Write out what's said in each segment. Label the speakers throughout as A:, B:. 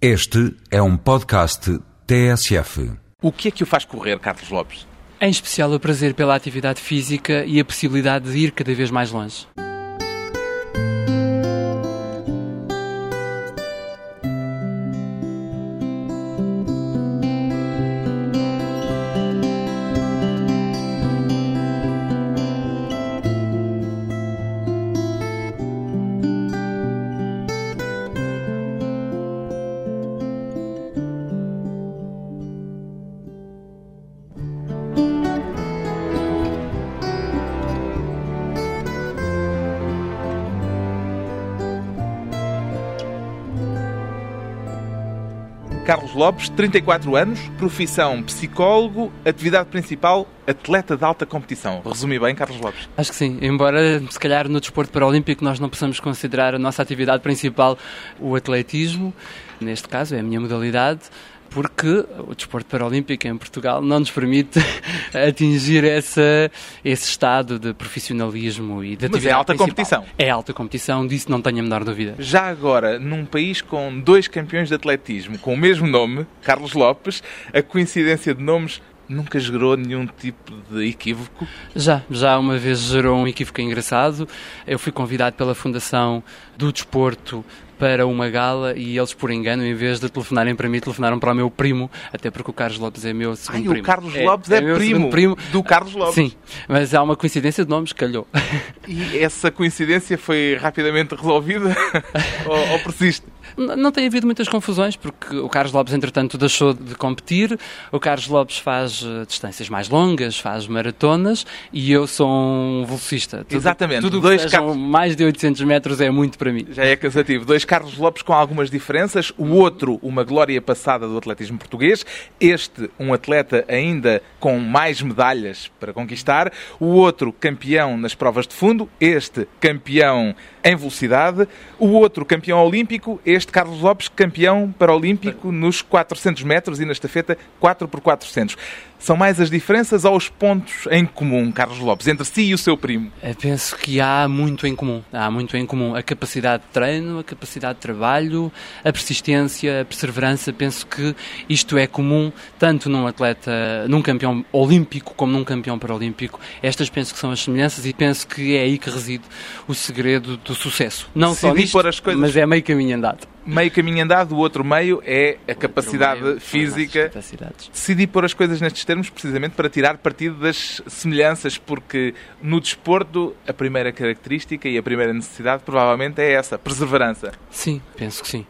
A: Este é um podcast TSF.
B: O que é que o faz correr, Carlos Lopes?
C: Em especial o prazer pela atividade física e a possibilidade de ir cada vez mais longe.
B: Lopes, 34 anos, profissão psicólogo, atividade principal atleta de alta competição. Resumi bem, Carlos Lopes?
C: Acho que sim, embora se calhar no desporto paralímpico nós não possamos considerar a nossa atividade principal o atletismo, neste caso é a minha modalidade, porque o desporto paralímpico em Portugal não nos permite atingir essa, esse estado de profissionalismo e de
B: Mas é alta
C: principal.
B: competição.
C: É alta competição, disso não tenho a menor dúvida.
B: Já agora, num país com dois campeões de atletismo com o mesmo nome, Carlos Lopes, a coincidência de nomes nunca gerou nenhum tipo de equívoco?
C: Já, já uma vez gerou um equívoco engraçado. Eu fui convidado pela Fundação do Desporto para uma gala e eles, por engano, em vez de telefonarem para mim, telefonaram para o meu primo, até porque o Carlos Lopes é meu segundo
B: Ai,
C: primo.
B: o Carlos Lopes é,
C: meu
B: primo,
C: primo
B: do Carlos Lopes.
C: Sim, mas há uma coincidência de nomes, calhou.
B: E essa coincidência foi rapidamente resolvida ou, ou persiste?
C: Não tem havido muitas confusões, porque o Carlos Lopes, entretanto, deixou de competir. O Carlos Lopes faz eh, distâncias mais longas, faz maratonas e eu sou um velocista. Tudo,
B: Exatamente.
C: Tudo
B: Dois
C: que
B: Carlos-
C: mais de 800 metros é muito para mim.
B: Já é cansativo. Dois Carlos Lopes com algumas diferenças. O outro, uma glória passada do atletismo português. Este, um atleta ainda com mais medalhas para conquistar. O outro, campeão nas provas de fundo. Este, campeão em velocidade. O outro, campeão olímpico. Este, Carlos Lopes, campeão paralímpico nos 400 metros e na estafeta 4x400. São mais as diferenças ou os pontos em comum, Carlos Lopes, entre si e o seu primo?
C: Eu penso que há muito em comum. Há muito em comum a capacidade de treino, a capacidade de trabalho, a persistência, a perseverança. Penso que isto é comum tanto num atleta, num campeão olímpico como num campeão paralímpico. Estas penso que são as semelhanças e penso que é aí que reside o segredo do sucesso. Não só
B: Decidi
C: nisto,
B: pôr as coisas-
C: mas é meio caminho andado.
B: Meio caminho andado, o outro meio é a capacidade
C: meio
B: física.
C: nossas capacidades.
B: Decidi pôr as coisas nestes termos precisamente para tirar partido das semelhanças, porque no desporto a primeira característica e a primeira necessidade provavelmente é essa, perseverança.
C: Sim, penso que sim.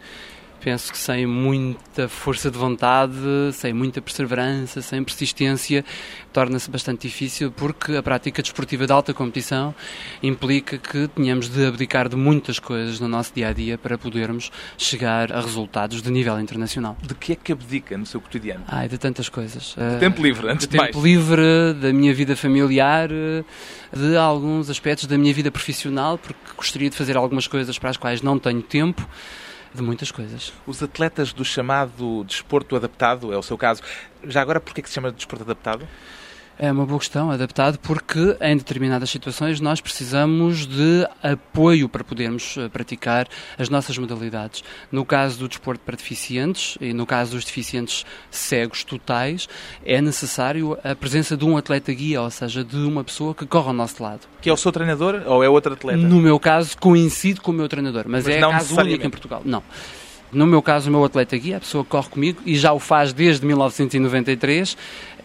C: Penso que sem muita força de vontade, sem muita perseverança, sem persistência, torna-se bastante difícil porque a prática desportiva de alta competição implica que tenhamos de abdicar de muitas coisas no nosso dia a dia para podermos chegar a resultados de nível internacional.
B: De que é que abdica no seu cotidiano?
C: Ai, de tantas coisas. Ah,
B: Tempo livre, antes
C: de
B: de mais.
C: tempo livre, da minha vida familiar, de alguns aspectos da minha vida profissional, porque gostaria de fazer algumas coisas para as quais não tenho tempo, de muitas coisas.
B: Os atletas do chamado desporto adaptado, é o seu caso. Já agora, porquê que se chama de desporto adaptado?
C: É uma boa questão, adaptado, porque em determinadas situações nós precisamos de apoio para podermos eh, praticar as nossas modalidades. No caso do desporto para deficientes e no caso dos deficientes cegos totais, é necessário a presença de um atleta guia, ou seja, de uma pessoa que corre ao nosso lado.
B: Que é o seu treinador ou é outro atleta?
C: No meu caso, coincide com o meu treinador, mas,
B: Mas
C: é
B: não
C: caso único em Portugal. Não. No meu caso, o meu atleta guia, a pessoa que corre comigo e já o faz desde 1993,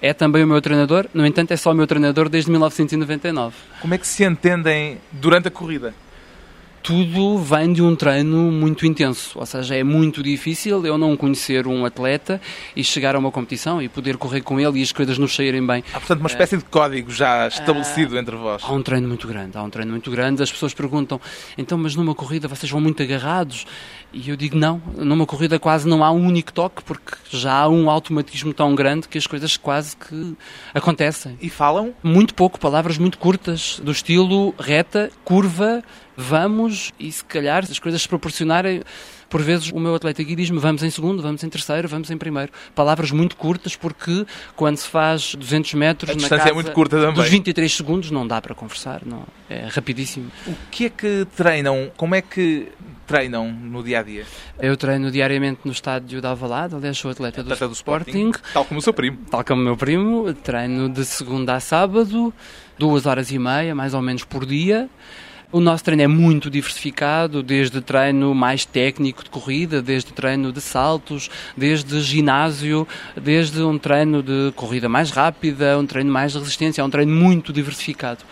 C: é também o meu treinador. No entanto, é só o meu treinador desde 1999.
B: Como é que se entendem durante a corrida?
C: Tudo vem de um treino muito intenso, ou seja, é muito difícil eu não conhecer um atleta e chegar a uma competição e poder correr com ele e as coisas nos saírem bem.
B: Há, portanto, uma espécie de código já estabelecido entre vós.
C: Há um treino muito grande, há um treino muito grande. As pessoas perguntam, então, mas numa corrida vocês vão muito agarrados? E eu digo, não, numa corrida quase não há um único toque, porque já há um automatismo tão grande que as coisas quase que acontecem.
B: E falam?
C: Muito pouco, palavras muito curtas, do estilo reta, curva, vamos, e se calhar, se as coisas se proporcionarem, por vezes o meu atleta aqui diz-me vamos em segundo, vamos em terceiro, vamos em primeiro. Palavras muito curtas, porque quando se faz 200 metros
B: A
C: na
B: distância é
C: casa
B: muito curta também.
C: dos 23 segundos, não dá para conversar, não, é rapidíssimo.
B: O que é que treinam? Como é que treinam no dia a dia?
C: Eu treino diariamente no estádio de Alvalade, aliás sou atleta,
B: atleta
C: do,
B: do
C: Sporting,
B: Sporting, tal como o seu primo.
C: Tal como o meu primo, treino de segunda a sábado, duas horas e meia, mais ou menos por dia. O nosso treino é muito diversificado, desde treino mais técnico de corrida, desde treino de saltos, desde ginásio, desde um treino de corrida mais rápida, um treino mais de resistência, é um treino muito diversificado.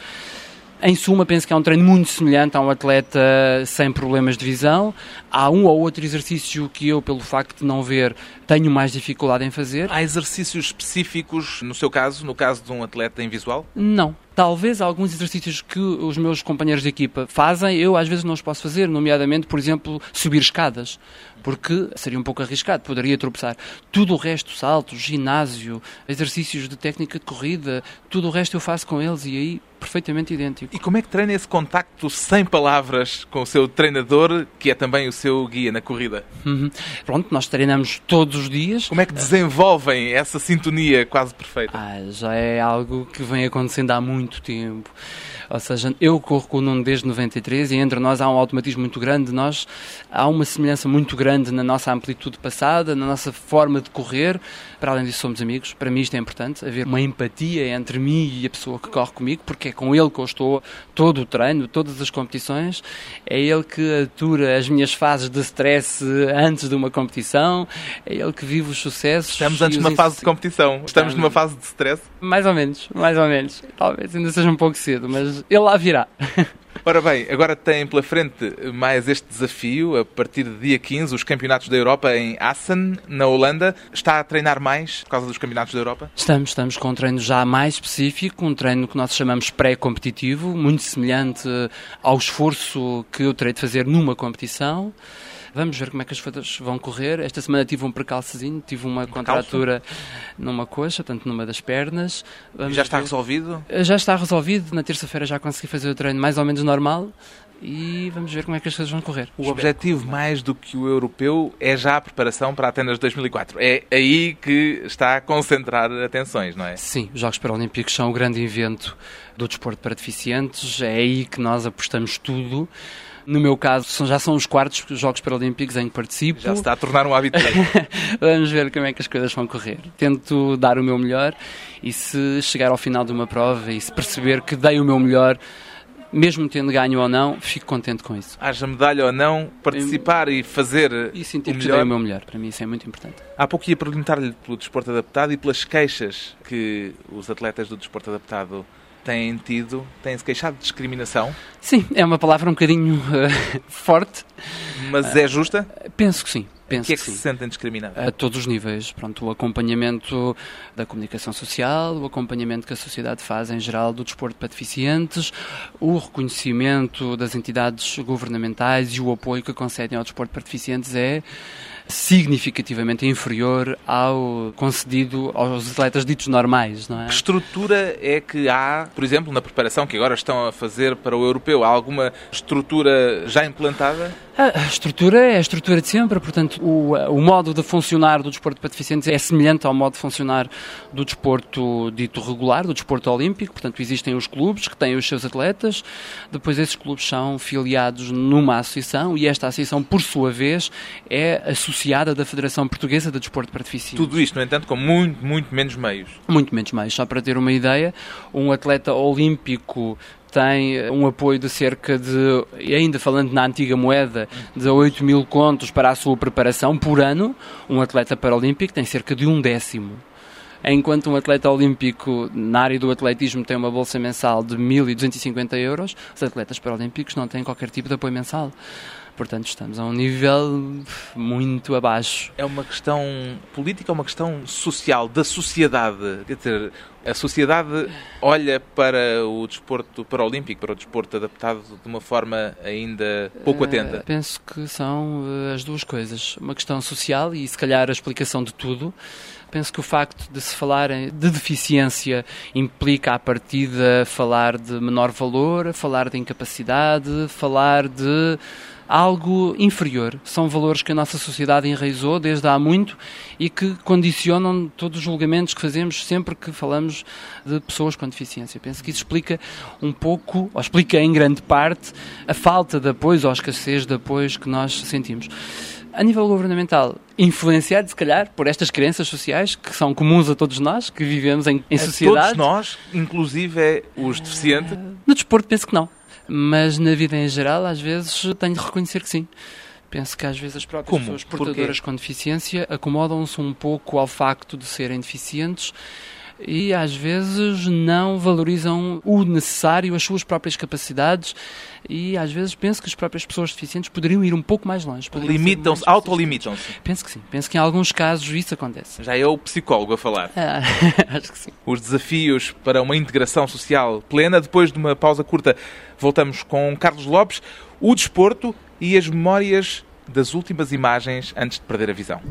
C: Em suma, penso que é um treino muito semelhante a um atleta sem problemas de visão. Há um ou outro exercício que eu, pelo facto de não ver, tenho mais dificuldade em fazer.
B: Há exercícios específicos, no seu caso, no caso de um atleta invisual?
C: Não. Talvez alguns exercícios que os meus companheiros de equipa fazem, eu às vezes não os posso fazer, nomeadamente, por exemplo, subir escadas, porque seria um pouco arriscado, poderia tropeçar. Tudo o resto, saltos, ginásio, exercícios de técnica de corrida, tudo o resto eu faço com eles e aí perfeitamente idêntico.
B: E como é que treina esse contacto sem palavras com o seu treinador, que é também o seu guia na corrida?
C: Uhum. Pronto, nós treinamos todos os dias.
B: Como é que desenvolvem essa sintonia quase perfeita?
C: Ah, já é algo que vem acontecendo há muito tempo. Ou seja, eu corro com o Nuno desde 93 e entre nós há um automatismo muito grande. Nós há uma semelhança muito grande na nossa amplitude passada, na nossa forma de correr. Para além disso, somos amigos. Para mim, isto é importante haver uma empatia entre mim e a pessoa que corre comigo, porque é com ele que eu estou todo o treino, todas as competições. É ele que atura as minhas fases de stress antes de uma competição. É ele que vive os sucessos.
B: Estamos antes de uma fase de competição. Estamos numa fase de stress?
C: Mais ou menos, mais ou menos. Talvez ainda seja um pouco cedo, mas ele lá virá.
B: Ora bem, agora tem pela frente mais este desafio, a partir de dia 15, os Campeonatos da Europa em Assen, na Holanda. Está a treinar mais por causa dos Campeonatos da Europa?
C: Estamos, estamos com um treino já mais específico, um treino que nós chamamos pré-competitivo, muito semelhante ao esforço que eu terei de fazer numa competição. Vamos ver como é que as coisas vão correr. Esta semana tive um precalcezinho, tive uma contratura numa coxa, portanto numa das pernas.
B: Vamos já está ver. resolvido?
C: Já está resolvido. Na terça-feira já consegui fazer o treino mais ou menos normal e vamos ver como é que as coisas vão correr.
B: O Espero. objetivo, mais do que o europeu, é já a preparação para Atenas 2004. É aí que está a concentrar atenções, não é?
C: Sim, os Jogos Paralímpicos são o grande evento do desporto para deficientes, é aí que nós apostamos tudo. No meu caso, já são os quartos Jogos Paralímpicos em que participo.
B: Já se está a tornar um hábito.
C: Vamos ver como é que as coisas vão correr. Tento dar o meu melhor e se chegar ao final de uma prova e se perceber que dei o meu melhor, mesmo tendo ganho ou não, fico contente com isso.
B: Haja medalha ou não, participar e fazer
C: e sentir
B: o
C: que
B: melhor.
C: o meu melhor. Para mim isso é muito importante.
B: Há pouco ia perguntar-lhe pelo desporto adaptado e pelas queixas que os atletas do desporto adaptado têm tido, têm-se queixado de discriminação?
C: Sim, é uma palavra um bocadinho uh, forte.
B: Mas é justa?
C: Uh, penso que sim. Penso
B: o que é que,
C: que
B: se sentem discriminados?
C: A todos os níveis. Pronto, o acompanhamento da comunicação social, o acompanhamento que a sociedade faz em geral do desporto para deficientes, o reconhecimento das entidades governamentais e o apoio que concedem ao desporto para deficientes é significativamente inferior ao concedido aos atletas ditos normais, não é?
B: Que estrutura é que há, por exemplo, na preparação que agora estão a fazer para o europeu? Há alguma estrutura já implantada?
C: A estrutura é a estrutura de sempre, portanto, o, o modo de funcionar do desporto para deficientes é semelhante ao modo de funcionar do desporto dito regular, do desporto olímpico, portanto, existem os clubes que têm os seus atletas, depois esses clubes são filiados numa associação e esta associação, por sua vez, é associada da Federação Portuguesa de Desporto para Deficientes.
B: Tudo isto, no entanto, com muito, muito menos meios.
C: Muito menos meios. Só para ter uma ideia, um atleta olímpico tem um apoio de cerca de, ainda falando na antiga moeda, de 8 mil contos para a sua preparação por ano. Um atleta paralímpico tem cerca de um décimo. Enquanto um atleta olímpico na área do atletismo tem uma bolsa mensal de 1.250 euros, os atletas paralímpicos não têm qualquer tipo de apoio mensal. Portanto, estamos a um nível muito abaixo.
B: É uma questão política, é uma questão social, da sociedade. Quer dizer, a sociedade olha para o desporto paralímpico, para o desporto adaptado de uma forma ainda pouco atenta? Uh,
C: penso que são uh, as duas coisas. Uma questão social e, se calhar, a explicação de tudo. Penso que o facto de se falar de deficiência implica, à partida, falar de menor valor, falar de incapacidade, falar de algo inferior. São valores que a nossa sociedade enraizou desde há muito e que condicionam todos os julgamentos que fazemos sempre que falamos de pessoas com deficiência. Penso que isso explica um pouco, ou explica em grande parte, a falta de apoio ou a escassez de apoios que nós sentimos a nível governamental, influenciado, se calhar, por estas crenças sociais que são comuns a todos nós, que vivemos em, em sociedade.
B: Todos nós, inclusive os deficientes?
C: No desporto, penso que não. Mas na vida em geral, às vezes, tenho de reconhecer que sim. Penso que às vezes as próprias
B: Como?
C: pessoas portadoras com deficiência acomodam-se um pouco ao facto de serem deficientes e às vezes não valorizam o necessário, as suas próprias capacidades e às vezes penso que as próprias pessoas deficientes poderiam ir um pouco mais longe.
B: Limitam-se, autolimitam-se.
C: Penso que sim. Penso que em alguns casos isso acontece.
B: Já é o psicólogo a falar.
C: Ah, acho que sim.
B: Os desafios para uma integração social plena. Depois de uma pausa curta, voltamos com Carlos Lopes, o desporto e as memórias das últimas imagens antes de perder a visão.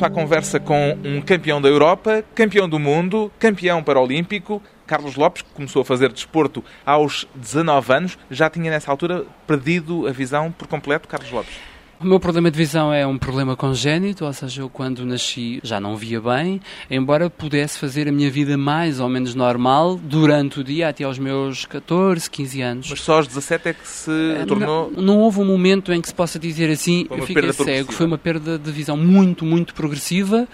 B: Regresso à conversa com um campeão da Europa, campeão do mundo, campeão paralímpico, Carlos Lopes, que começou a fazer desporto aos 19 anos, já tinha nessa altura perdido a visão por completo, Carlos Lopes?
C: O meu problema de visão é um problema congénito, ou seja, eu quando nasci já não via bem, embora pudesse fazer a minha vida mais ou menos normal durante o dia até aos meus 14, 15 anos.
B: Mas só aos 17 é que se tornou...
C: Não, não houve um momento em que se possa dizer assim, eu fiquei cego. Foi uma perda de visão muito, muito progressiva.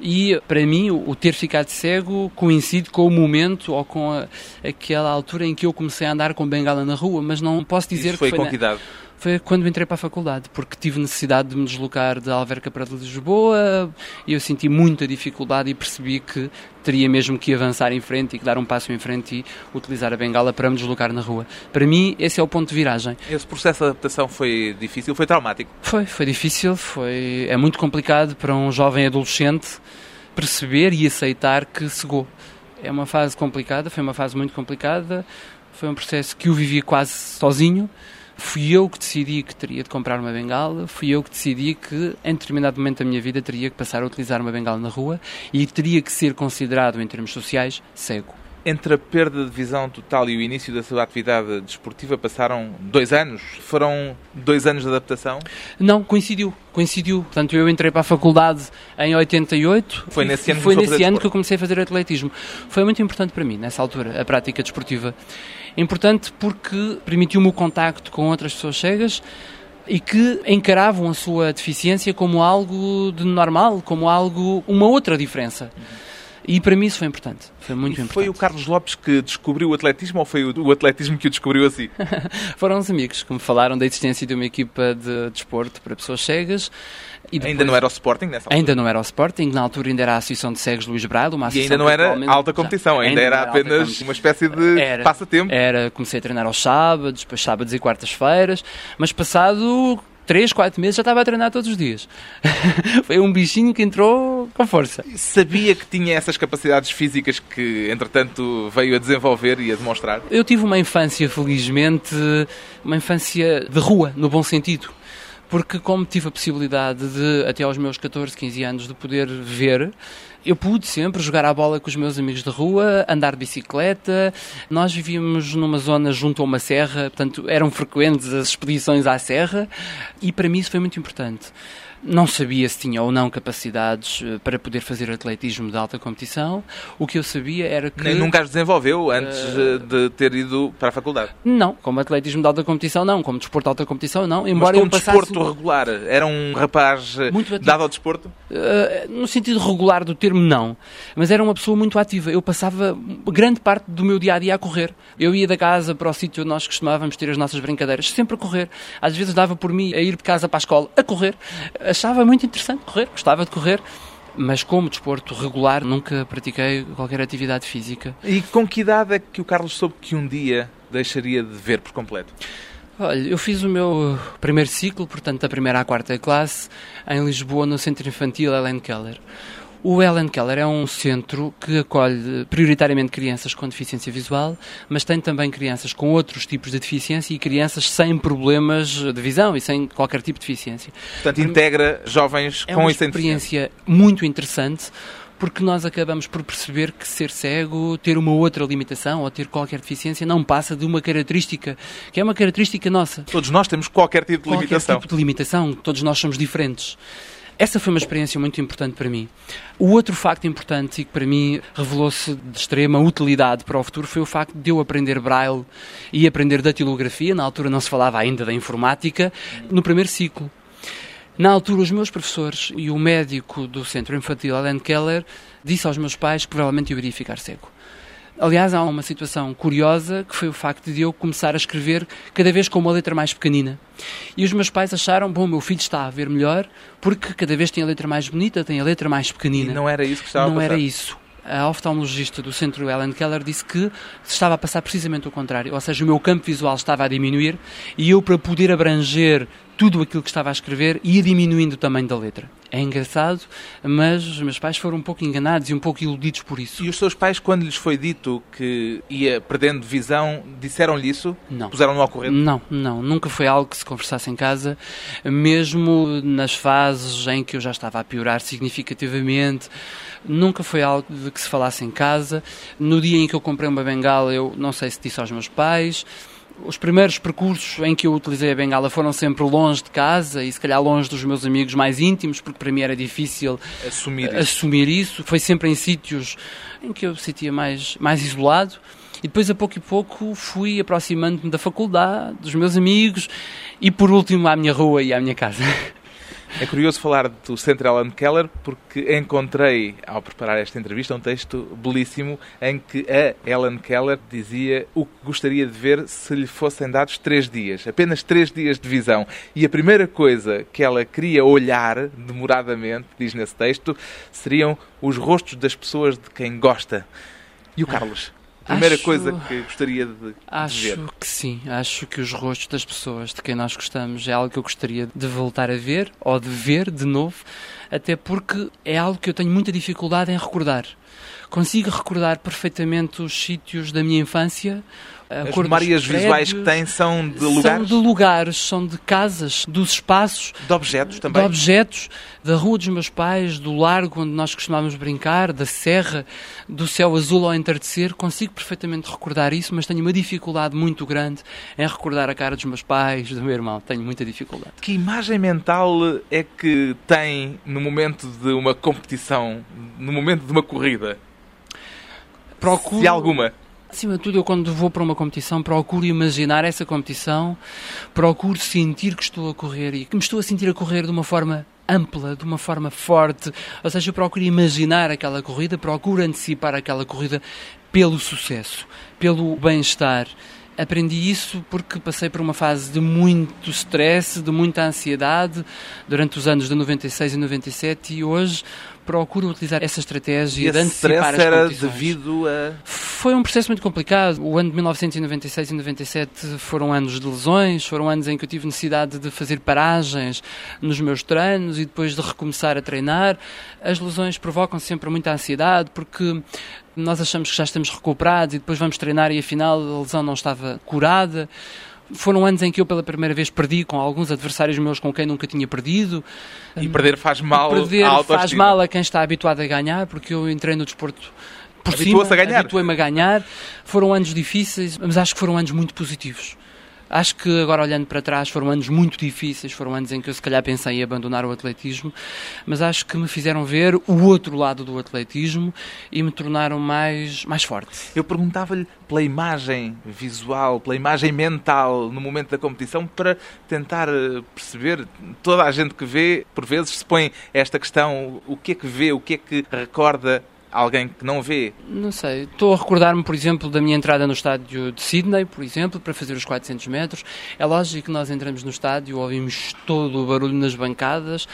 C: E para mim, o ter ficado cego coincide com o momento ou com a, aquela altura em que eu comecei a andar com bengala na rua, mas não posso dizer
B: Isso foi
C: que
B: com
C: foi,
B: que
C: na-
B: idade?
C: Foi quando entrei para a faculdade, porque tive necessidade de me deslocar de Alverca para Lisboa e eu senti muita dificuldade e percebi que teria mesmo que avançar em frente e que dar um passo em frente e utilizar a bengala para me deslocar na rua. Para mim, esse é o ponto de viragem.
B: Esse processo de adaptação foi difícil, foi traumático.
C: Foi, foi difícil, foi, é muito complicado para um jovem adolescente perceber e aceitar que cegou. É uma fase complicada, foi uma fase muito complicada, foi um processo que eu vivi quase sozinho. Fui eu que decidi que teria de comprar uma bengala, fui eu que decidi que em determinado momento da minha vida teria que passar a utilizar uma bengala na rua e teria que ser considerado em termos sociais cego.
B: Entre a perda de visão total e o início da sua atividade desportiva passaram dois anos. Foram dois anos de adaptação.
C: Não, coincidiu, coincidiu. Portanto, eu entrei para a faculdade em 88.
B: Foi nesse ano
C: foi nesse ano que eu comecei a fazer atletismo. Foi muito importante para mim, nessa altura, a prática desportiva. Importante porque permitiu-me o contacto com outras pessoas cegas e que encaravam a sua deficiência como algo de normal, como algo, uma outra diferença. E para mim isso foi importante, foi muito
B: E
C: importante.
B: foi o Carlos Lopes que descobriu o atletismo ou foi o atletismo que o descobriu assim?
C: Foram os amigos que me falaram da existência de uma equipa de desporto para pessoas cegas. E
B: Ainda
C: depois-
B: não era o Sporting nessa altura?
C: Ainda não era o Sporting, na altura ainda era a Associação de Cegos Luís Brado, uma
B: E
C: associação
B: ainda não era alta competição,
C: Já,
B: ainda era
C: alta
B: apenas uma espécie de
C: Era.
B: passatempo.
C: Era, comecei a treinar aos sábados, depois sábados e quartas-feiras, mas passado 3, 4 meses já estava a treinar todos os dias. Foi um bichinho que entrou com força.
B: Sabia que tinha essas capacidades físicas que, entretanto, veio a desenvolver e a demonstrar?
C: Eu tive uma infância, felizmente, uma infância de rua, no bom sentido. Porque como tive a possibilidade de, até aos meus 14, 15 anos, de poder ver, eu pude sempre jogar a bola com os meus amigos de rua, andar de bicicleta. Nós vivíamos numa zona junto a uma serra, portanto eram frequentes as expedições à serra e para mim isso foi muito importante. Não sabia se tinha ou não capacidades eh, para poder fazer atletismo de alta competição. O que eu sabia era que...
B: Nem nunca as desenvolveu antes
C: eh,
B: de ter ido para a faculdade.
C: Não, como atletismo de alta competição não, como desporto de alta competição não,
B: Mas
C: embora
B: como
C: eu passasse
B: desporto regular, era um rapaz eh,
C: Muito
B: dado ao desporto?
C: Uh, no sentido regular do termo não, mas era uma pessoa muito ativa. Eu passava grande parte do meu dia a dia a correr. Eu ia da casa para o sítio onde nós costumávamos ter as nossas brincadeiras, sempre a correr. Às vezes dava por mim a ir de casa para a escola a correr. Achava muito interessante correr, gostava de correr. mas como desporto regular nunca pratiquei qualquer atividade física.
B: E com que idade é que o Carlos soube que um dia deixaria de ver por completo?
C: Olha, eu fiz o meu primeiro ciclo, portanto, da primeira à quarta classe, em Lisboa, no Centro Infantil Ellen Keller. O Ellen Keller é um centro que acolhe prioritariamente crianças com deficiência visual, mas tem também crianças com outros tipos de deficiência e crianças sem problemas de visão e sem qualquer tipo de deficiência.
B: Portanto, integra jovens
C: é
B: com
C: uma
B: e sem
C: experiência muito interessante porque nós acabamos por perceber que ser cego, ter uma outra limitação ou ter qualquer deficiência não passa de uma característica, que é uma característica nossa.
B: Todos nós temos qualquer tipo de
C: Qualquer
B: limitação.
C: tipo de limitação, todos nós somos diferentes. Essa foi uma experiência muito importante para mim. O outro facto importante e que para mim revelou-se de extrema utilidade para o futuro foi o facto de eu aprender braille e aprender datilografia. Na altura não se falava ainda da informática, no primeiro ciclo. Na altura, os meus professores e o médico do Centro Infantil, Alan Keller, disse aos meus pais que provavelmente eu iria ficar cego. Aliás, há uma situação curiosa que foi o facto de eu começar a escrever cada vez com uma letra mais pequenina. E os meus pais acharam, bom, meu filho está a ver melhor porque cada vez tem a letra mais bonita, tem a letra mais pequenina.
B: E não era isso que estava a
C: Não
B: passar.
C: era isso. A oftalmologista do centro Ellen Keller disse que estava a passar precisamente o contrário, ou seja, o meu campo visual estava a diminuir e eu, para poder abranger tudo aquilo que estava a escrever, ia diminuindo o tamanho da letra. É engraçado, mas os meus pais foram um pouco enganados e um pouco iludidos por isso.
B: E os seus pais, quando lhes foi dito que ia perdendo visão, disseram-lhe isso?
C: Não.
B: Puseram-no ao corrente?
C: Não, não, nunca foi algo que se conversasse em casa, mesmo nas fases em que eu já estava a piorar significativamente, nunca foi algo de que se falasse em casa. No dia em que eu comprei uma bengala, eu não sei se disse aos meus pais. Os primeiros percursos em que eu utilizei a bengala foram sempre longe de casa e se calhar longe dos meus amigos mais íntimos, porque para mim era difícil
B: Assumir isso.
C: assumir isso. Foi sempre em sítios em que eu me sentia mais, mais isolado. E depois, a pouco e pouco, fui aproximando-me da faculdade, dos meus amigos e, por último, à minha rua e à minha casa.
B: É curioso falar do Centro Ellen Keller porque encontrei, ao preparar esta entrevista, um texto belíssimo em que a Ellen Keller dizia o que gostaria de ver se lhe fossem dados três dias, apenas três dias de visão. E a primeira coisa que ela queria olhar, demoradamente, diz nesse texto, seriam os rostos das pessoas de quem gosta. E o Carlos? Primeira
C: Acho-
B: coisa que gostaria de, de ver.
C: Acho que sim, acho que os rostos das pessoas de quem nós gostamos é algo que eu gostaria de voltar a ver ou de ver de novo, até porque é algo que eu tenho muita dificuldade em recordar. Consigo recordar perfeitamente os sítios da minha infância.
B: As memórias visuais que tem são de
C: São
B: lugares,
C: de lugares, são de casas, dos espaços,
B: de objetos também.
C: de objetos, da rua dos meus pais, do largo onde nós costumávamos brincar, da serra, do céu azul ao entardecer. Consigo perfeitamente recordar isso, mas tenho uma dificuldade muito grande em recordar a cara dos meus pais, do meu irmão. Tenho muita dificuldade.
B: Que imagem mental é que tem no momento de uma competição, no momento de uma corrida?
C: Procuro,
B: Se alguma.
C: Acima de tudo, eu quando vou para uma competição procuro imaginar essa competição, procuro sentir que estou a correr e que me estou a sentir a correr de uma forma ampla, de uma forma forte. Ou seja, procuro imaginar aquela corrida, procuro antecipar aquela corrida pelo sucesso, pelo bem-estar. Aprendi isso porque passei por uma fase de muito stress, de muita ansiedade durante os anos de 96 e 97 e hoje procuro utilizar essa estratégia
B: E
C: de
B: esse
C: antecipar as
B: era devido a...
C: Foi um processo muito complicado. O ano de 1996 e 97 foram anos de lesões, foram anos em que eu tive necessidade de fazer paragens nos meus treinos e depois de recomeçar a treinar. As lesões provocam sempre muita ansiedade porque nós achamos que já estamos recuperados e depois vamos treinar e afinal a lesão não estava curada. Foram anos em que eu pela primeira vez perdi com alguns adversários meus com quem nunca tinha perdido.
B: E perder faz mal
C: Perder
B: à
C: faz mal a quem está habituado a ganhar, porque eu entrei no desporto por cima,
B: a ganhar.
C: habituei-me a ganhar. Foram anos difíceis, mas acho que foram anos muito positivos. Acho que agora olhando para trás foram anos muito difíceis, foram anos em que eu se calhar pensei em abandonar o atletismo, mas acho que me fizeram ver o outro lado do atletismo e me tornaram mais, mais forte.
B: Eu perguntava-lhe pela imagem visual, pela imagem mental no momento da competição para tentar eh, perceber. Toda a gente que vê, por vezes, se põe esta questão: o que é que vê, o que é que recorda alguém que não vê?
C: Não sei. Estou a recordar-me, por exemplo, da minha entrada no estádio de Sydney, por exemplo, para fazer os 400 metros. É lógico que nós entramos no estádio, ouvimos todo o barulho nas bancadas,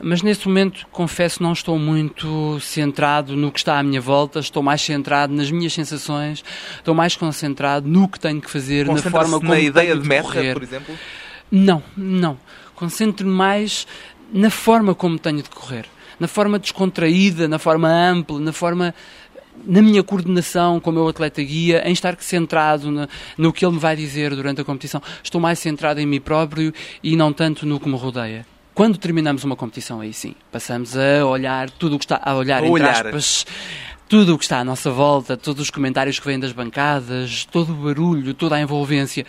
C: mas nesse momento, confesso, não estou muito centrado no que está à minha volta, estou mais centrado nas minhas sensações, estou mais concentrado no que tenho que fazer, na forma como
B: na ideia
C: tenho
B: de meta,
C: correr.
B: por exemplo?
C: Não, não. Concentro-me mais na forma como tenho de correr. Na forma descontraída, na forma ampla, na forma. na minha coordenação com o meu atleta guia, em estar centrado no, no que ele me vai dizer durante a competição. Estou mais centrado em mim próprio e não tanto no que me rodeia. Quando terminamos uma competição, aí sim, passamos a olhar tudo o que está a olhar, entre
B: olhar.
C: aspas, tudo o que está à nossa volta, todos os comentários que vêm das bancadas, todo o barulho, toda a envolvência.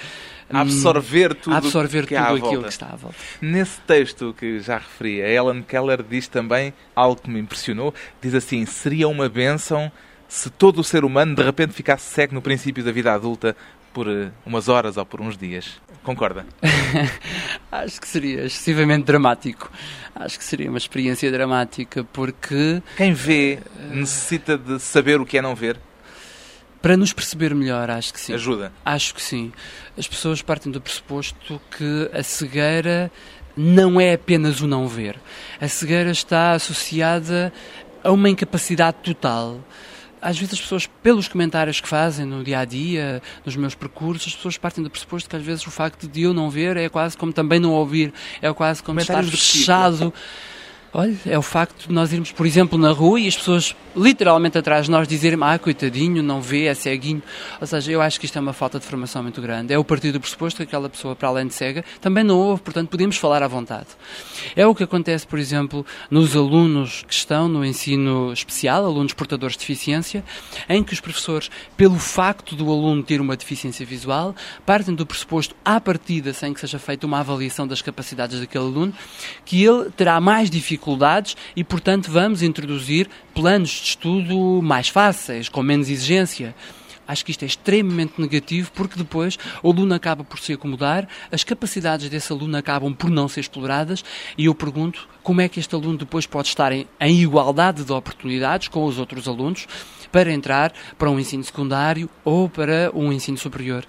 B: Absorver tudo
C: absorver
B: que
C: tudo aquilo
B: volta.
C: que está à volta.
B: Nesse texto que já referi, a Ellen Keller diz também algo que me impressionou. Diz assim: seria uma bênção se todo o ser humano de repente ficasse cego no princípio da vida adulta por eh, umas horas ou por uns dias. Concorda?
C: Acho que seria excessivamente dramático. Acho que seria uma experiência dramática porque
B: Quem vê necessita de saber o que é não ver?
C: Para nos perceber melhor, acho que sim.
B: Ajuda.
C: Acho que sim. As pessoas partem do pressuposto que a cegueira não é apenas o não ver. A cegueira está associada a uma incapacidade total. Às vezes as pessoas, pelos comentários que fazem no dia a dia, nos meus percursos, as pessoas partem do pressuposto que às vezes o facto de eu não ver é quase como também não ouvir, é quase como estar fechado. Olha, é o facto de nós irmos, por exemplo, na rua e as pessoas literalmente atrás de nós dizerem ah, coitadinho, não vê, é ceguinho. Ou seja, eu acho que isto é uma falta de formação muito grande. É o partir do pressuposto que aquela pessoa, para além de cega, também não ouve, portanto podemos falar à vontade. É o que acontece, por exemplo, nos alunos que estão no ensino especial, alunos portadores de deficiência, em que os professores, pelo facto do aluno ter uma deficiência visual, partem do pressuposto à partida, sem que seja feita uma avaliação das capacidades daquele aluno, que ele terá mais dificuldades e, portanto, vamos introduzir planos de estudo mais fáceis, com menos exigência. Acho que isto é extremamente negativo porque depois o aluno acaba por se acomodar, as capacidades desse aluno acabam por não ser exploradas e eu pergunto como é que este aluno depois pode estar em, em igualdade de oportunidades com os outros alunos para entrar para um ensino secundário ou para um ensino superior.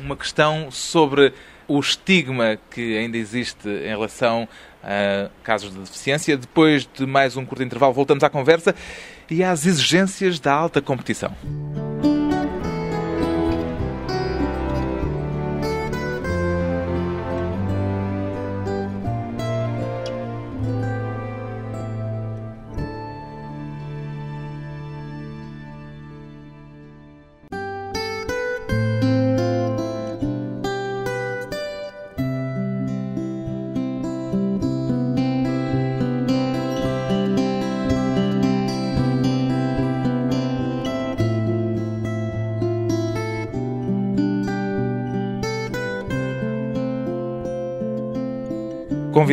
B: Uma questão sobre o estigma que ainda existe em relação a casos de deficiência. Depois de mais um curto intervalo, voltamos à conversa e às exigências da alta competição.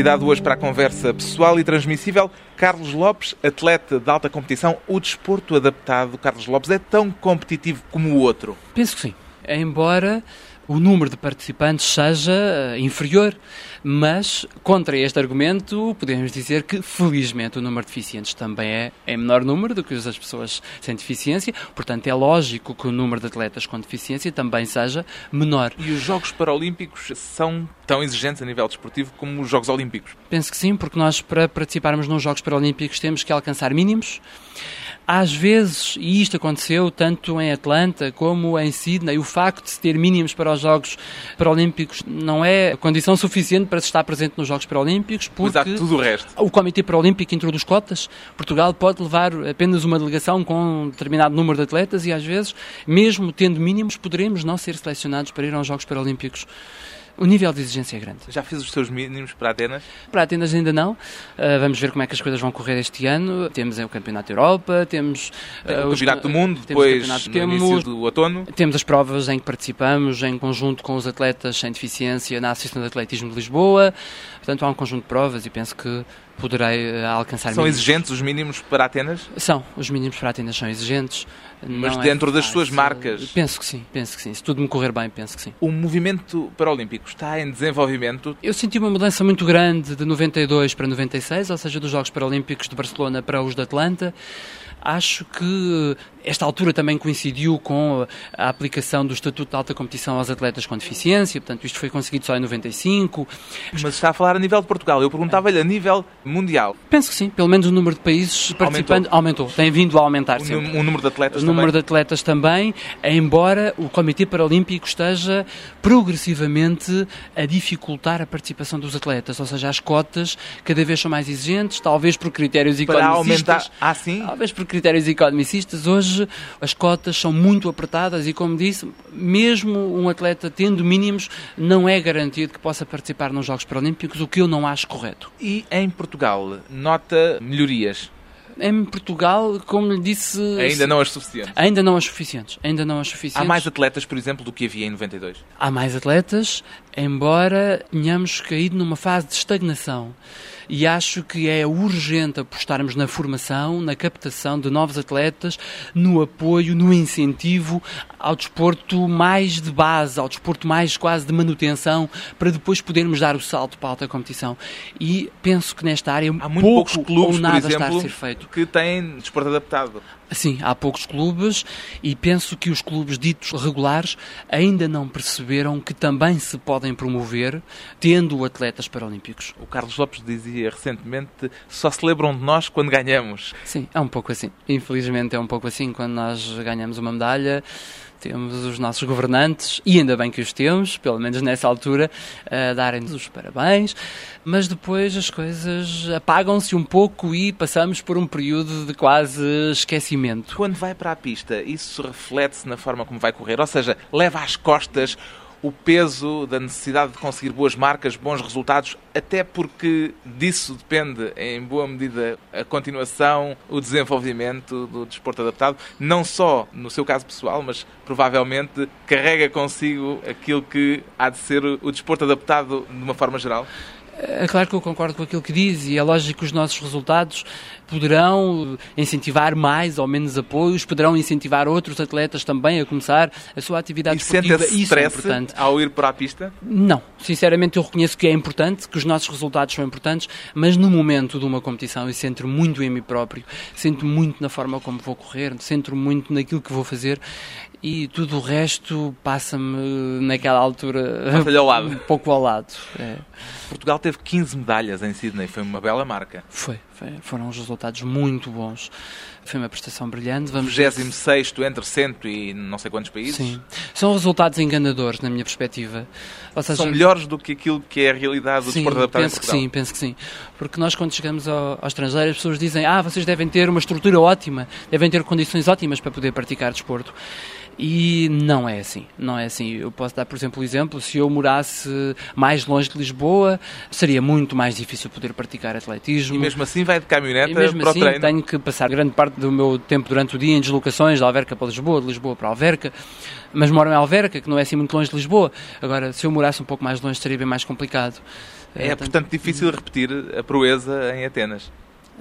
B: Convidado hoje para a conversa pessoal e transmissível, Carlos Lopes, atleta de alta competição. O desporto adaptado, Carlos Lopes, é tão competitivo como o outro?
C: Penso que sim. Embora o número de participantes seja eh, inferior, mas contra este argumento podemos dizer que felizmente o número de deficientes também é em menor número do que as pessoas sem deficiência, portanto é lógico que o número de atletas com deficiência também seja menor.
B: E os Jogos Paralímpicos são tão exigentes a nível desportivo como os Jogos Olímpicos?
C: Penso que sim, porque nós para participarmos nos Jogos Paralímpicos temos que alcançar mínimos. Às vezes, e isto aconteceu tanto em Atlanta como em Sydney, o facto de se ter mínimos para os Jogos Paralímpicos não é condição suficiente para se estar presente nos Jogos Paralímpicos,
B: Mas há
C: porque
B: tudo o resto.
C: o Comitê Paralímpico introduz cotas. Portugal pode levar apenas uma delegação com um determinado número de atletas e às vezes, mesmo tendo mínimos, poderemos não ser selecionados para ir aos Jogos Paralímpicos. O nível de exigência é grande.
B: Já fiz os seus mínimos para Atenas?
C: Para Atenas ainda não. Uh, vamos ver como é que as coisas vão correr este ano. Temos o Campeonato da Europa, temos
B: Tem
C: uh,
B: o
C: os-
B: Campeonato do Mundo,
C: temos
B: depois no
C: temos,
B: início do outono.
C: temos as provas em que participamos em conjunto com os atletas sem deficiência na Associação de Atletismo de Lisboa. Portanto, há um conjunto de provas e penso que poderei uh, alcançar
B: São
C: mínimos.
B: exigentes os mínimos para Atenas?
C: São. Os mínimos para Atenas são exigentes.
B: Mas
C: Não é
B: dentro das suas marcas?
C: Penso que sim, penso que sim. Se tudo me correr bem, penso que sim.
B: O movimento paralímpico está em desenvolvimento.
C: Eu senti uma mudança muito grande de 92 para 96, ou seja, dos Jogos Paralímpicos de Barcelona para os de Atlanta. Acho que esta altura também coincidiu com a aplicação do Estatuto de Alta Competição aos atletas com deficiência, portanto, isto foi conseguido só em 95.
B: Mas está a falar a nível de Portugal. Eu perguntava-lhe a nível mundial.
C: Penso que sim, pelo menos o número de países participantes aumentou, aumentou. tem vindo a aumentar
B: o,
C: sempre.
B: O número de atletas
C: o
B: também.
C: número de atletas também, embora o Comitê Paralímpico esteja progressivamente a dificultar a participação dos atletas, ou seja, as cotas cada vez são mais exigentes, talvez por critérios
B: Para
C: economicistas.
B: aumentar... Ah, sim?
C: Talvez por critérios economicistas, hoje as cotas são muito apertadas e, como disse, mesmo um atleta tendo mínimos, não é garantido que possa participar nos Jogos Paralímpicos, o que eu não acho correto.
B: E em Portugal, nota melhorias?
C: Em Portugal, como lhe disse...
B: Ainda não as suficientes?
C: Ainda não as suficientes. Ainda não as suficientes.
B: Há mais atletas, por exemplo, do que havia em 92?
C: Há mais atletas, embora tenhamos caído numa fase de estagnação. E acho que é urgente apostarmos na formação, na captação de novos atletas, no apoio, no incentivo ao desporto mais de base, ao desporto mais quase de manutenção, para depois podermos dar o salto para a alta competição. E penso que nesta área
B: Há muito
C: pouco
B: poucos clubes,
C: ou nada
B: por exemplo,
C: está a ser feito.
B: que têm desporto adaptado.
C: Sim, há poucos clubes e penso que os clubes ditos regulares ainda não perceberam que também se podem promover tendo atletas paralímpicos.
B: O Carlos Lopes dizia recentemente só se lembram de nós quando ganhamos.
C: Sim, é um pouco assim. Infelizmente é um pouco assim quando nós ganhamos uma medalha. Temos os nossos governantes, e ainda bem que os temos, pelo menos nessa altura, a darem-nos os parabéns, mas depois as coisas apagam-se um pouco e passamos por um período de quase esquecimento.
B: Quando vai para a pista, isso reflete-se na forma como vai correr, ou seja, leva às costas o peso da necessidade de conseguir boas marcas, bons resultados, até porque disso depende, em boa medida, a continuação, o desenvolvimento do desporto adaptado, não só no seu caso pessoal, mas provavelmente carrega consigo aquilo que há de ser o desporto adaptado de uma forma geral.
C: É claro que eu concordo com aquilo que diz e é lógico que os nossos resultados poderão incentivar mais ou menos apoios, poderão incentivar outros atletas também a começar a sua atividade
B: e
C: esportiva.
B: sente
C: Isso é importante.
B: ao ir para a pista?
C: Não. Sinceramente, eu reconheço que é importante, que os nossos resultados são importantes, mas no momento de uma competição eu centro muito em mim próprio, centro muito na forma como vou correr, centro muito naquilo que vou fazer e tudo o resto passa-me naquela altura um pouco ao lado. É.
B: Portugal teve 15 medalhas em Sydney, foi uma bela marca.
C: Foi, foi, foram uns resultados muito bons. Foi uma prestação brilhante. Vamos ver se-
B: 26 entre cento e não sei quantos países.
C: Sim. São resultados enganadores, na minha perspectiva. Ou seja,
B: São melhores do que aquilo que é a realidade do
C: Sim,
B: desporto adaptado
C: penso que sim, penso que sim. Porque nós, quando chegamos ao, ao estrangeiro, as pessoas dizem: Ah, vocês devem ter uma estrutura ótima, devem ter condições ótimas para poder praticar desporto. E não é assim, não é assim. Eu posso dar, por exemplo, o exemplo: se eu morasse mais longe de Lisboa, seria muito mais difícil poder praticar atletismo.
B: E mesmo assim vai de caminhonete
C: E mesmo
B: para
C: assim
B: o treino.
C: tenho que passar grande parte do meu tempo durante o dia em deslocações de Alverca para Lisboa, de Lisboa para Alverca, mas moro em Alverca, que não é assim muito longe de Lisboa. Agora, se eu morasse um pouco mais longe, seria bem mais complicado.
B: É,
C: Eh,
B: portanto, difícil repetir a proeza em Atenas.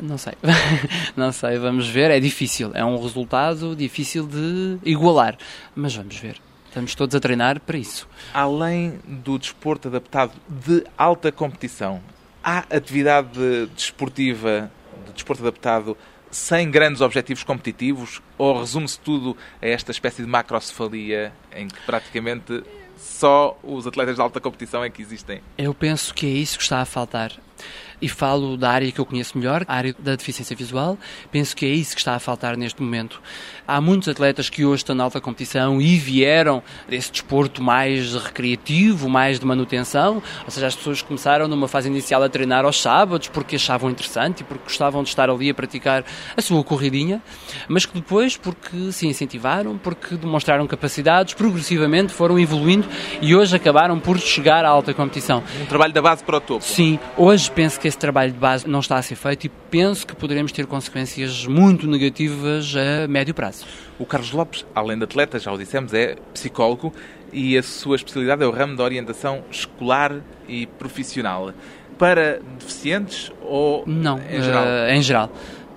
C: Não sei. não sei, vamos ver. É difícil. É um resultado difícil de igualar. Mas vamos ver. Estamos todos a treinar para isso.
B: Além do desporto adaptado de alta competição, há atividade desportiva de desporto adaptado sem grandes objetivos competitivos? Ou resume-se tudo a esta espécie de macrocefalia em que praticamente só os atletas de alta competição é que existem?
C: Eu penso que é isso que está a faltar. E falo da área que eu conheço melhor, a área da deficiência visual. Penso que é isso que está a faltar neste momento. Há muitos atletas que hoje estão na alta competição e vieram desse desporto mais recreativo, mais de manutenção. Ou seja, as pessoas começaram numa fase inicial a treinar aos sábados porque achavam interessante e porque gostavam de estar ali a praticar a sua corridinha, mas que depois, porque se incentivaram, porque demonstraram capacidades, progressivamente foram evoluindo e hoje acabaram por chegar à alta competição.
B: Um trabalho da base para o topo.
C: Sim, hoje penso que esse trabalho de base não está a ser feito e penso que poderemos ter consequências muito negativas a médio prazo.
B: O Carlos Lopes, além de atleta, já o dissemos, é psicólogo e a sua especialidade é o ramo da orientação escolar e profissional. Para deficientes ou
C: Não,
B: em geral?
C: eh, em geral.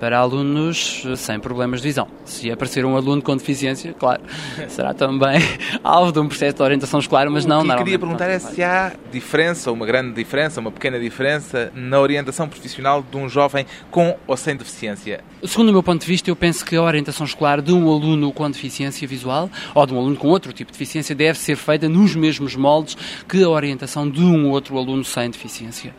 C: Para alunos sem problemas de visão. Se aparecer um aluno com deficiência, claro, será também alvo de um processo de orientação escolar, mas não...
B: O que eu queria perguntar é se há diferença, uma grande diferença, uma pequena diferença na orientação profissional de um jovem com ou sem deficiência.
C: Segundo o meu ponto de vista, eu penso que a orientação escolar de um aluno com deficiência visual ou de um aluno com outro tipo de deficiência deve ser feita nos mesmos moldes que a orientação de um outro aluno sem deficiência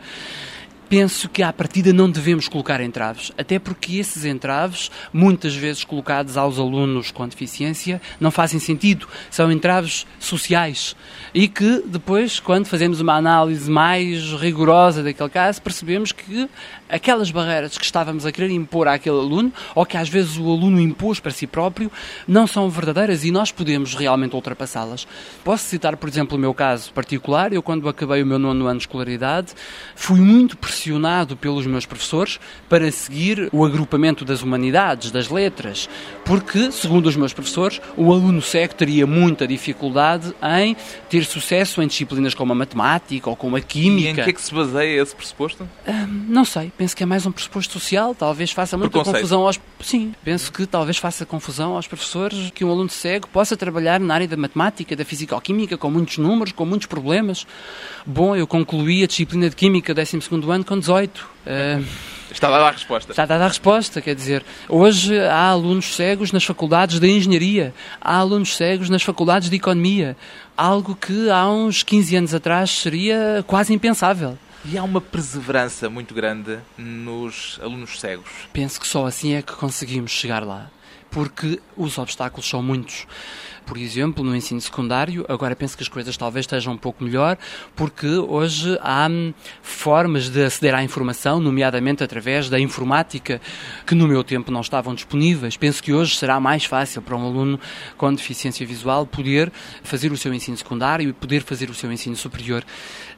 C: penso que à partida não devemos colocar entraves, até porque esses entraves, muitas vezes colocados aos alunos com deficiência, não fazem sentido. São entraves sociais e que depois, quando fazemos uma análise mais rigorosa daquele caso, percebemos que aquelas barreiras que estávamos a querer impor àquele aluno, ou que às vezes o aluno impôs para si próprio, não são verdadeiras e nós podemos realmente ultrapassá-las. Posso citar, por exemplo, o meu caso particular. Eu, quando acabei o meu nono ano de escolaridade, fui muito pressionado pelos meus professores para seguir o agrupamento das humanidades, das letras, porque, segundo os meus professores, o aluno cego teria muita dificuldade em ter sucesso em disciplinas como a matemática ou como a química.
B: E em que é que se baseia esse pressuposto?
C: Hum, não sei, penso que é mais um pressuposto social, talvez faça muita confusão aos... Sim, penso que talvez faça confusão aos professores que um aluno cego possa trabalhar na área da matemática, da físico-química, com muitos números, com muitos problemas. Bom, eu concluí a disciplina de Química 12 ano com 18. Uh,
B: Está dada a resposta.
C: Está dada a resposta, quer dizer, hoje há alunos cegos nas faculdades de Engenharia, há alunos cegos nas faculdades de Economia, algo que há uns 15 anos atrás seria quase impensável.
B: E há uma perseverança muito grande nos alunos cegos.
C: Penso que só assim é que conseguimos chegar lá, porque os obstáculos são muitos por exemplo, no ensino secundário. Agora penso que as coisas talvez estejam um pouco melhor, porque hoje há hum, formas de aceder à informação, nomeadamente através da informática, que no meu tempo não estavam disponíveis. Penso que hoje será mais fácil para um aluno com deficiência visual poder fazer o seu ensino secundário e poder fazer o seu ensino superior.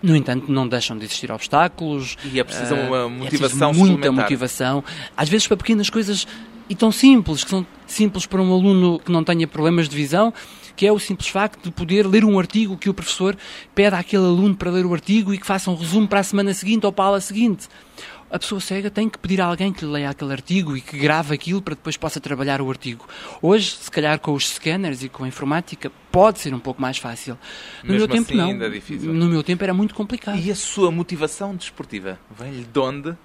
C: No entanto, não deixam de existir obstáculos.
B: E é preciso uma
C: eh,
B: motivação
C: é muita motivação. Às vezes para pequenas coisas e tão simples, que são simples para um aluno que não tenha problemas de visão, que é o simples facto de poder ler um artigo que o professor pede àquele aluno para ler o artigo e que faça um resumo para a semana seguinte ou para a aula seguinte. A pessoa cega tem que pedir a alguém que lhe leia aquele artigo e que grave aquilo para depois possa trabalhar o artigo. Hoje, se calhar com os scanners e com a informática, pode ser um pouco mais fácil.
B: No Mesmo meu tempo assim, não. Ainda é difícil.
C: No meu tempo era muito complicado.
B: E a sua motivação desportiva vem-lhe de onde?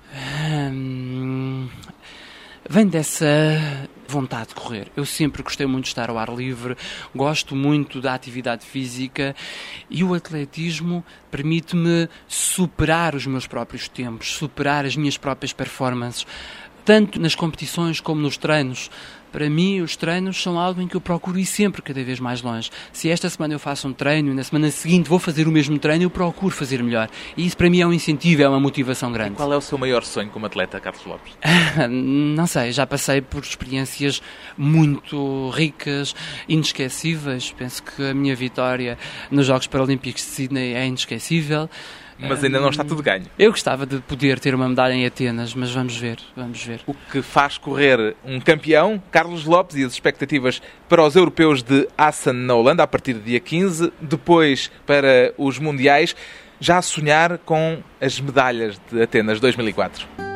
B: Hum,
C: vem dessa vontade de correr. Eu sempre gostei muito de estar ao ar livre, gosto muito da atividade física e o atletismo permite-me superar os meus próprios tempos, superar as minhas próprias performances, tanto nas competições como nos treinos. Para mim, os treinos são algo em que eu procuro ir sempre cada vez mais longe. Se esta semana eu faço um treino e na semana seguinte vou fazer o mesmo treino, eu procuro fazer melhor. E isso para mim é um incentivo, é uma motivação grande.
B: E qual é o seu maior sonho como atleta, Carlos Lopes?
C: Não sei, já passei por experiências muito ricas, inesquecíveis. Penso que a minha vitória nos Jogos Paralímpicos de Sydney é inesquecível
B: mas ainda não está tudo ganho.
C: Eu gostava de poder ter uma medalha em Atenas, mas vamos ver, vamos ver.
B: O que faz correr um campeão, Carlos Lopes, e as expectativas para os europeus de Assen na Holanda a partir do dia 15, depois para os mundiais, já a sonhar com as medalhas de Atenas 2004.